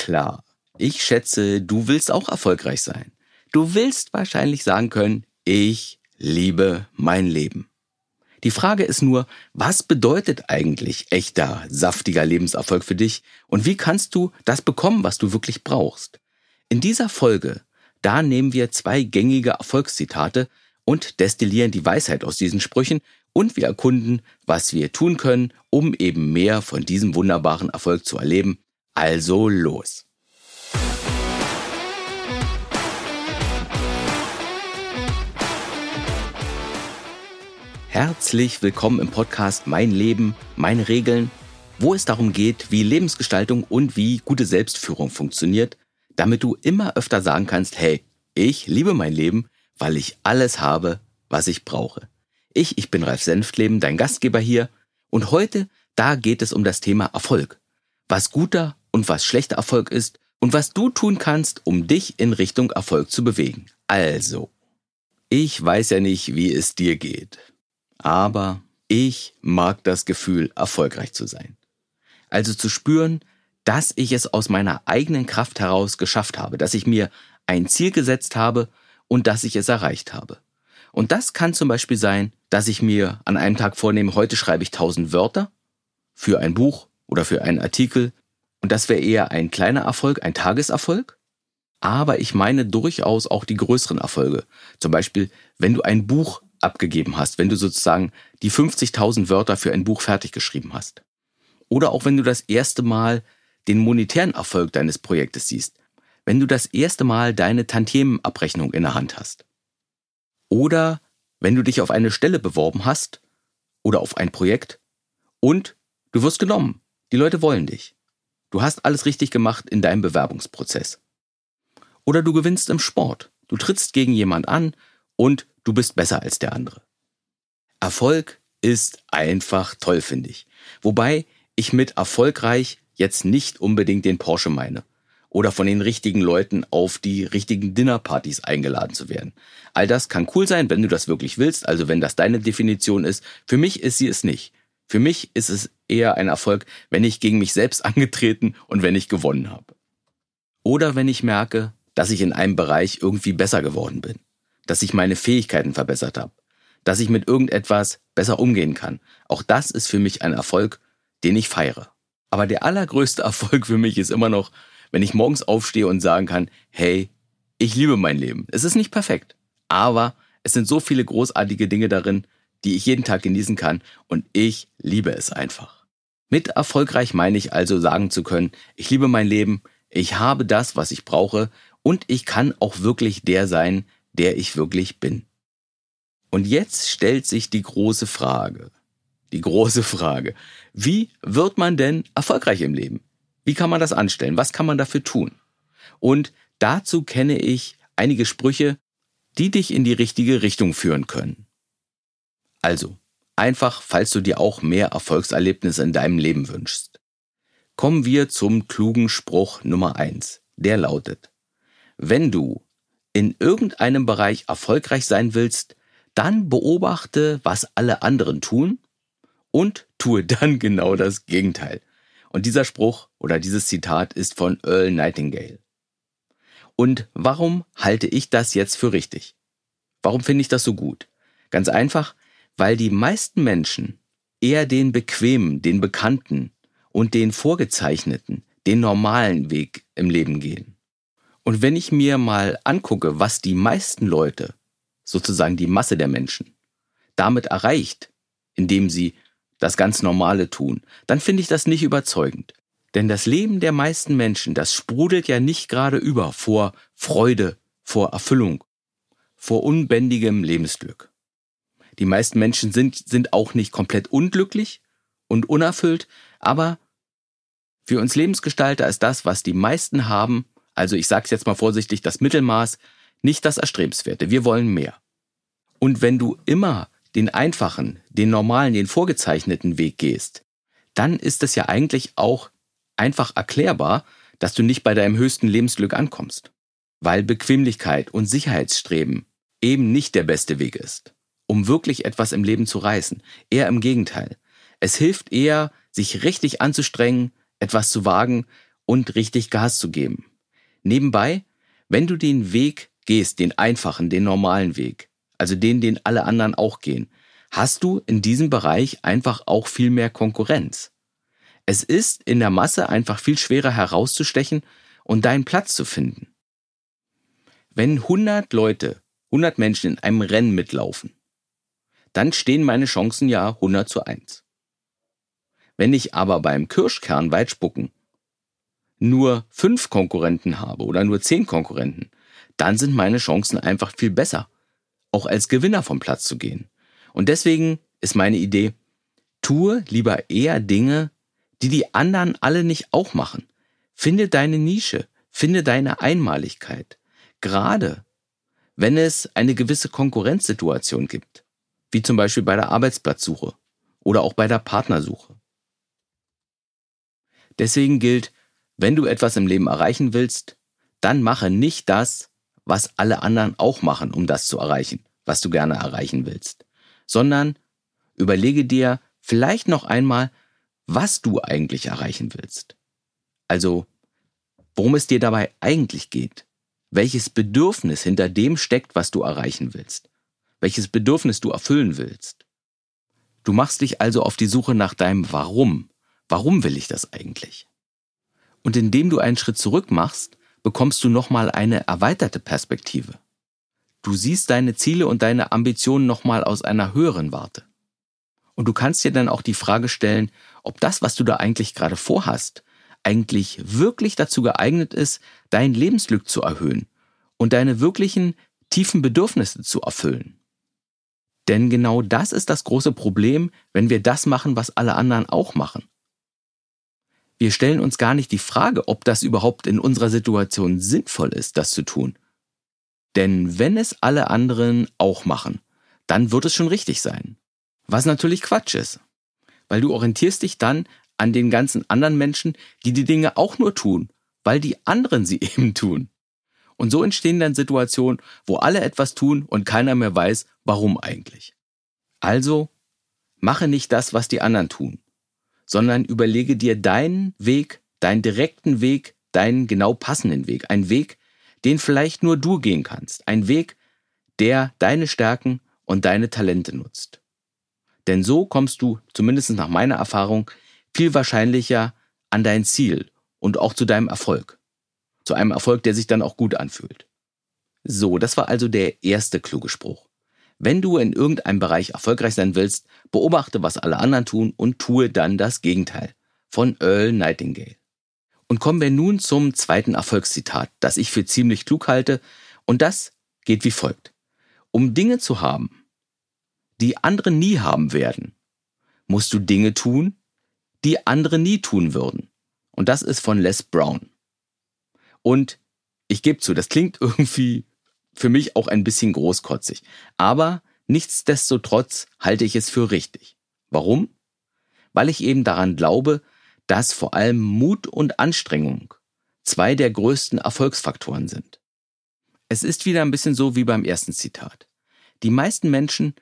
klar. Ich schätze, du willst auch erfolgreich sein. Du willst wahrscheinlich sagen können, ich liebe mein Leben. Die Frage ist nur, was bedeutet eigentlich echter, saftiger Lebenserfolg für dich und wie kannst du das bekommen, was du wirklich brauchst? In dieser Folge, da nehmen wir zwei gängige Erfolgszitate und destillieren die Weisheit aus diesen Sprüchen und wir erkunden, was wir tun können, um eben mehr von diesem wunderbaren Erfolg zu erleben. Also los! Herzlich willkommen im Podcast Mein Leben, meine Regeln, wo es darum geht, wie Lebensgestaltung und wie gute Selbstführung funktioniert, damit du immer öfter sagen kannst, hey, ich liebe mein Leben, weil ich alles habe, was ich brauche. Ich, ich bin Ralf Senftleben, dein Gastgeber hier, und heute, da geht es um das Thema Erfolg. Was guter und was schlechter Erfolg ist und was du tun kannst, um dich in Richtung Erfolg zu bewegen. Also, ich weiß ja nicht, wie es dir geht aber ich mag das Gefühl, erfolgreich zu sein. Also zu spüren, dass ich es aus meiner eigenen Kraft heraus geschafft habe, dass ich mir ein Ziel gesetzt habe und dass ich es erreicht habe. Und das kann zum Beispiel sein, dass ich mir an einem Tag vornehme, heute schreibe ich 1000 Wörter für ein Buch oder für einen Artikel. Und das wäre eher ein kleiner Erfolg, ein Tageserfolg. Aber ich meine durchaus auch die größeren Erfolge. Zum Beispiel, wenn du ein Buch abgegeben hast, wenn du sozusagen die 50.000 Wörter für ein Buch fertig geschrieben hast. Oder auch wenn du das erste Mal den monetären Erfolg deines Projektes siehst, wenn du das erste Mal deine Tantiemenabrechnung in der Hand hast. Oder wenn du dich auf eine Stelle beworben hast oder auf ein Projekt und du wirst genommen. Die Leute wollen dich. Du hast alles richtig gemacht in deinem Bewerbungsprozess. Oder du gewinnst im Sport. Du trittst gegen jemand an und du bist besser als der andere. Erfolg ist einfach toll, finde ich. Wobei ich mit erfolgreich jetzt nicht unbedingt den Porsche meine oder von den richtigen Leuten auf die richtigen Dinnerpartys eingeladen zu werden. All das kann cool sein, wenn du das wirklich willst, also wenn das deine Definition ist. Für mich ist sie es nicht. Für mich ist es eher ein Erfolg, wenn ich gegen mich selbst angetreten und wenn ich gewonnen habe. Oder wenn ich merke, dass ich in einem Bereich irgendwie besser geworden bin dass ich meine Fähigkeiten verbessert habe, dass ich mit irgendetwas besser umgehen kann. Auch das ist für mich ein Erfolg, den ich feiere. Aber der allergrößte Erfolg für mich ist immer noch, wenn ich morgens aufstehe und sagen kann, hey, ich liebe mein Leben. Es ist nicht perfekt, aber es sind so viele großartige Dinge darin, die ich jeden Tag genießen kann und ich liebe es einfach. Mit erfolgreich meine ich also sagen zu können, ich liebe mein Leben, ich habe das, was ich brauche und ich kann auch wirklich der sein, der ich wirklich bin. Und jetzt stellt sich die große Frage, die große Frage, wie wird man denn erfolgreich im Leben? Wie kann man das anstellen? Was kann man dafür tun? Und dazu kenne ich einige Sprüche, die dich in die richtige Richtung führen können. Also, einfach, falls du dir auch mehr Erfolgserlebnisse in deinem Leben wünschst. Kommen wir zum klugen Spruch Nummer eins. Der lautet, wenn du in irgendeinem Bereich erfolgreich sein willst, dann beobachte, was alle anderen tun und tue dann genau das Gegenteil. Und dieser Spruch oder dieses Zitat ist von Earl Nightingale. Und warum halte ich das jetzt für richtig? Warum finde ich das so gut? Ganz einfach, weil die meisten Menschen eher den bequemen, den bekannten und den vorgezeichneten, den normalen Weg im Leben gehen. Und wenn ich mir mal angucke, was die meisten Leute, sozusagen die Masse der Menschen, damit erreicht, indem sie das ganz Normale tun, dann finde ich das nicht überzeugend. Denn das Leben der meisten Menschen, das sprudelt ja nicht gerade über vor Freude, vor Erfüllung, vor unbändigem Lebensglück. Die meisten Menschen sind, sind auch nicht komplett unglücklich und unerfüllt, aber für uns Lebensgestalter ist das, was die meisten haben, also ich sage es jetzt mal vorsichtig, das Mittelmaß, nicht das Erstrebenswerte. Wir wollen mehr. Und wenn du immer den einfachen, den normalen, den vorgezeichneten Weg gehst, dann ist es ja eigentlich auch einfach erklärbar, dass du nicht bei deinem höchsten Lebensglück ankommst. Weil Bequemlichkeit und Sicherheitsstreben eben nicht der beste Weg ist, um wirklich etwas im Leben zu reißen. Eher im Gegenteil. Es hilft eher, sich richtig anzustrengen, etwas zu wagen und richtig Gas zu geben. Nebenbei, wenn du den Weg gehst, den einfachen, den normalen Weg, also den, den alle anderen auch gehen, hast du in diesem Bereich einfach auch viel mehr Konkurrenz. Es ist in der Masse einfach viel schwerer herauszustechen und deinen Platz zu finden. Wenn 100 Leute, 100 Menschen in einem Rennen mitlaufen, dann stehen meine Chancen ja 100 zu 1. Wenn ich aber beim Kirschkern Weitspucken nur fünf Konkurrenten habe oder nur zehn Konkurrenten, dann sind meine Chancen einfach viel besser, auch als Gewinner vom Platz zu gehen. Und deswegen ist meine Idee, tue lieber eher Dinge, die die anderen alle nicht auch machen. Finde deine Nische, finde deine Einmaligkeit. Gerade wenn es eine gewisse Konkurrenzsituation gibt, wie zum Beispiel bei der Arbeitsplatzsuche oder auch bei der Partnersuche. Deswegen gilt, wenn du etwas im Leben erreichen willst, dann mache nicht das, was alle anderen auch machen, um das zu erreichen, was du gerne erreichen willst, sondern überlege dir vielleicht noch einmal, was du eigentlich erreichen willst. Also, worum es dir dabei eigentlich geht, welches Bedürfnis hinter dem steckt, was du erreichen willst, welches Bedürfnis du erfüllen willst. Du machst dich also auf die Suche nach deinem Warum. Warum will ich das eigentlich? Und indem du einen Schritt zurück machst, bekommst du nochmal eine erweiterte Perspektive. Du siehst deine Ziele und deine Ambitionen nochmal aus einer höheren Warte. Und du kannst dir dann auch die Frage stellen, ob das, was du da eigentlich gerade vorhast, eigentlich wirklich dazu geeignet ist, dein Lebensglück zu erhöhen und deine wirklichen tiefen Bedürfnisse zu erfüllen. Denn genau das ist das große Problem, wenn wir das machen, was alle anderen auch machen. Wir stellen uns gar nicht die Frage, ob das überhaupt in unserer Situation sinnvoll ist, das zu tun. Denn wenn es alle anderen auch machen, dann wird es schon richtig sein. Was natürlich Quatsch ist. Weil du orientierst dich dann an den ganzen anderen Menschen, die die Dinge auch nur tun, weil die anderen sie eben tun. Und so entstehen dann Situationen, wo alle etwas tun und keiner mehr weiß, warum eigentlich. Also, mache nicht das, was die anderen tun, sondern überlege dir deinen Weg, deinen direkten Weg, deinen genau passenden Weg. Ein Weg, den vielleicht nur du gehen kannst. Ein Weg, der deine Stärken und deine Talente nutzt. Denn so kommst du, zumindest nach meiner Erfahrung, viel wahrscheinlicher an dein Ziel und auch zu deinem Erfolg. Zu einem Erfolg, der sich dann auch gut anfühlt. So, das war also der erste kluge Spruch. Wenn du in irgendeinem Bereich erfolgreich sein willst, beobachte, was alle anderen tun und tue dann das Gegenteil. Von Earl Nightingale. Und kommen wir nun zum zweiten Erfolgszitat, das ich für ziemlich klug halte, und das geht wie folgt. Um Dinge zu haben, die andere nie haben werden, musst du Dinge tun, die andere nie tun würden. Und das ist von Les Brown. Und ich gebe zu, das klingt irgendwie für mich auch ein bisschen großkotzig. Aber nichtsdestotrotz halte ich es für richtig. Warum? Weil ich eben daran glaube, dass vor allem Mut und Anstrengung zwei der größten Erfolgsfaktoren sind. Es ist wieder ein bisschen so wie beim ersten Zitat. Die meisten Menschen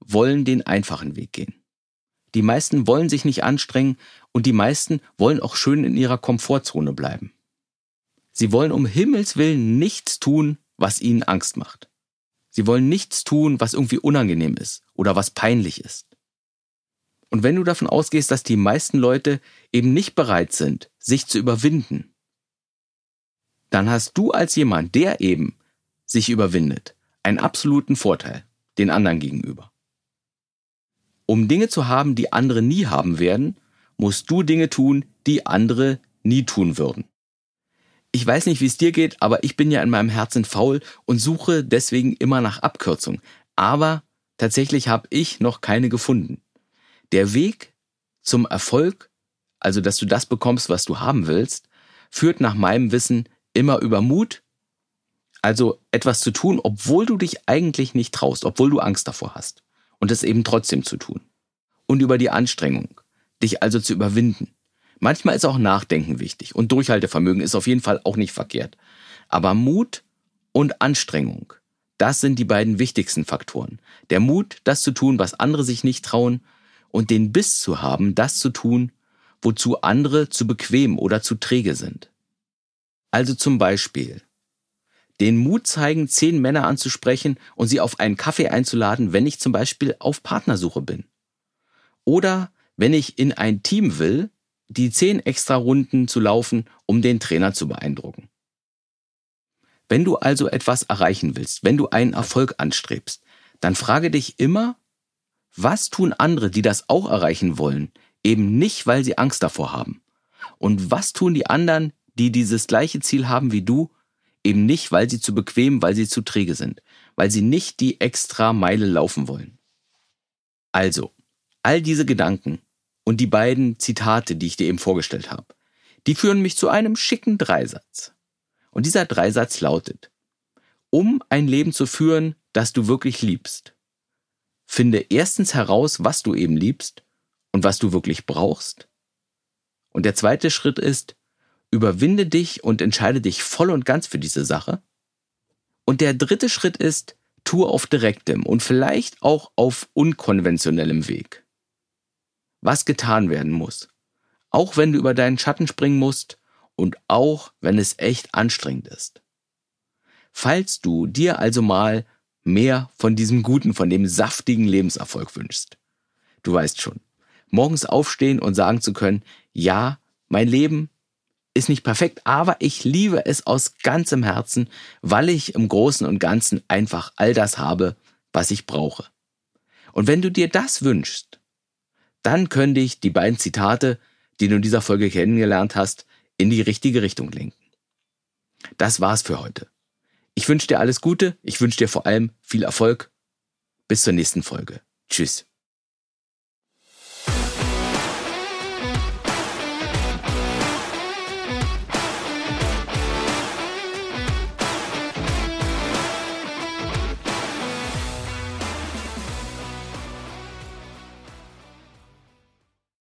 wollen den einfachen Weg gehen. Die meisten wollen sich nicht anstrengen und die meisten wollen auch schön in ihrer Komfortzone bleiben. Sie wollen um Himmels willen nichts tun, was ihnen Angst macht. Sie wollen nichts tun, was irgendwie unangenehm ist oder was peinlich ist. Und wenn du davon ausgehst, dass die meisten Leute eben nicht bereit sind, sich zu überwinden, dann hast du als jemand, der eben sich überwindet, einen absoluten Vorteil den anderen gegenüber. Um Dinge zu haben, die andere nie haben werden, musst du Dinge tun, die andere nie tun würden. Ich weiß nicht, wie es dir geht, aber ich bin ja in meinem Herzen faul und suche deswegen immer nach Abkürzung. Aber tatsächlich habe ich noch keine gefunden. Der Weg zum Erfolg, also dass du das bekommst, was du haben willst, führt nach meinem Wissen immer über Mut, also etwas zu tun, obwohl du dich eigentlich nicht traust, obwohl du Angst davor hast und es eben trotzdem zu tun. Und über die Anstrengung, dich also zu überwinden. Manchmal ist auch Nachdenken wichtig und Durchhaltevermögen ist auf jeden Fall auch nicht verkehrt. Aber Mut und Anstrengung, das sind die beiden wichtigsten Faktoren. Der Mut, das zu tun, was andere sich nicht trauen und den Biss zu haben, das zu tun, wozu andere zu bequem oder zu träge sind. Also zum Beispiel den Mut zeigen, zehn Männer anzusprechen und sie auf einen Kaffee einzuladen, wenn ich zum Beispiel auf Partnersuche bin. Oder wenn ich in ein Team will, die zehn extra Runden zu laufen, um den Trainer zu beeindrucken. Wenn du also etwas erreichen willst, wenn du einen Erfolg anstrebst, dann frage dich immer, was tun andere, die das auch erreichen wollen, eben nicht, weil sie Angst davor haben? Und was tun die anderen, die dieses gleiche Ziel haben wie du, eben nicht, weil sie zu bequem, weil sie zu träge sind, weil sie nicht die extra Meile laufen wollen? Also, all diese Gedanken und die beiden Zitate, die ich dir eben vorgestellt habe, die führen mich zu einem schicken Dreisatz. Und dieser Dreisatz lautet, um ein Leben zu führen, das du wirklich liebst, finde erstens heraus, was du eben liebst und was du wirklich brauchst. Und der zweite Schritt ist, überwinde dich und entscheide dich voll und ganz für diese Sache. Und der dritte Schritt ist, tue auf direktem und vielleicht auch auf unkonventionellem Weg. Was getan werden muss. Auch wenn du über deinen Schatten springen musst und auch wenn es echt anstrengend ist. Falls du dir also mal mehr von diesem guten, von dem saftigen Lebenserfolg wünschst. Du weißt schon, morgens aufstehen und sagen zu können, ja, mein Leben ist nicht perfekt, aber ich liebe es aus ganzem Herzen, weil ich im Großen und Ganzen einfach all das habe, was ich brauche. Und wenn du dir das wünschst, dann können dich die beiden Zitate, die du in dieser Folge kennengelernt hast, in die richtige Richtung lenken. Das war's für heute. Ich wünsche dir alles Gute, ich wünsche dir vor allem viel Erfolg. Bis zur nächsten Folge. Tschüss.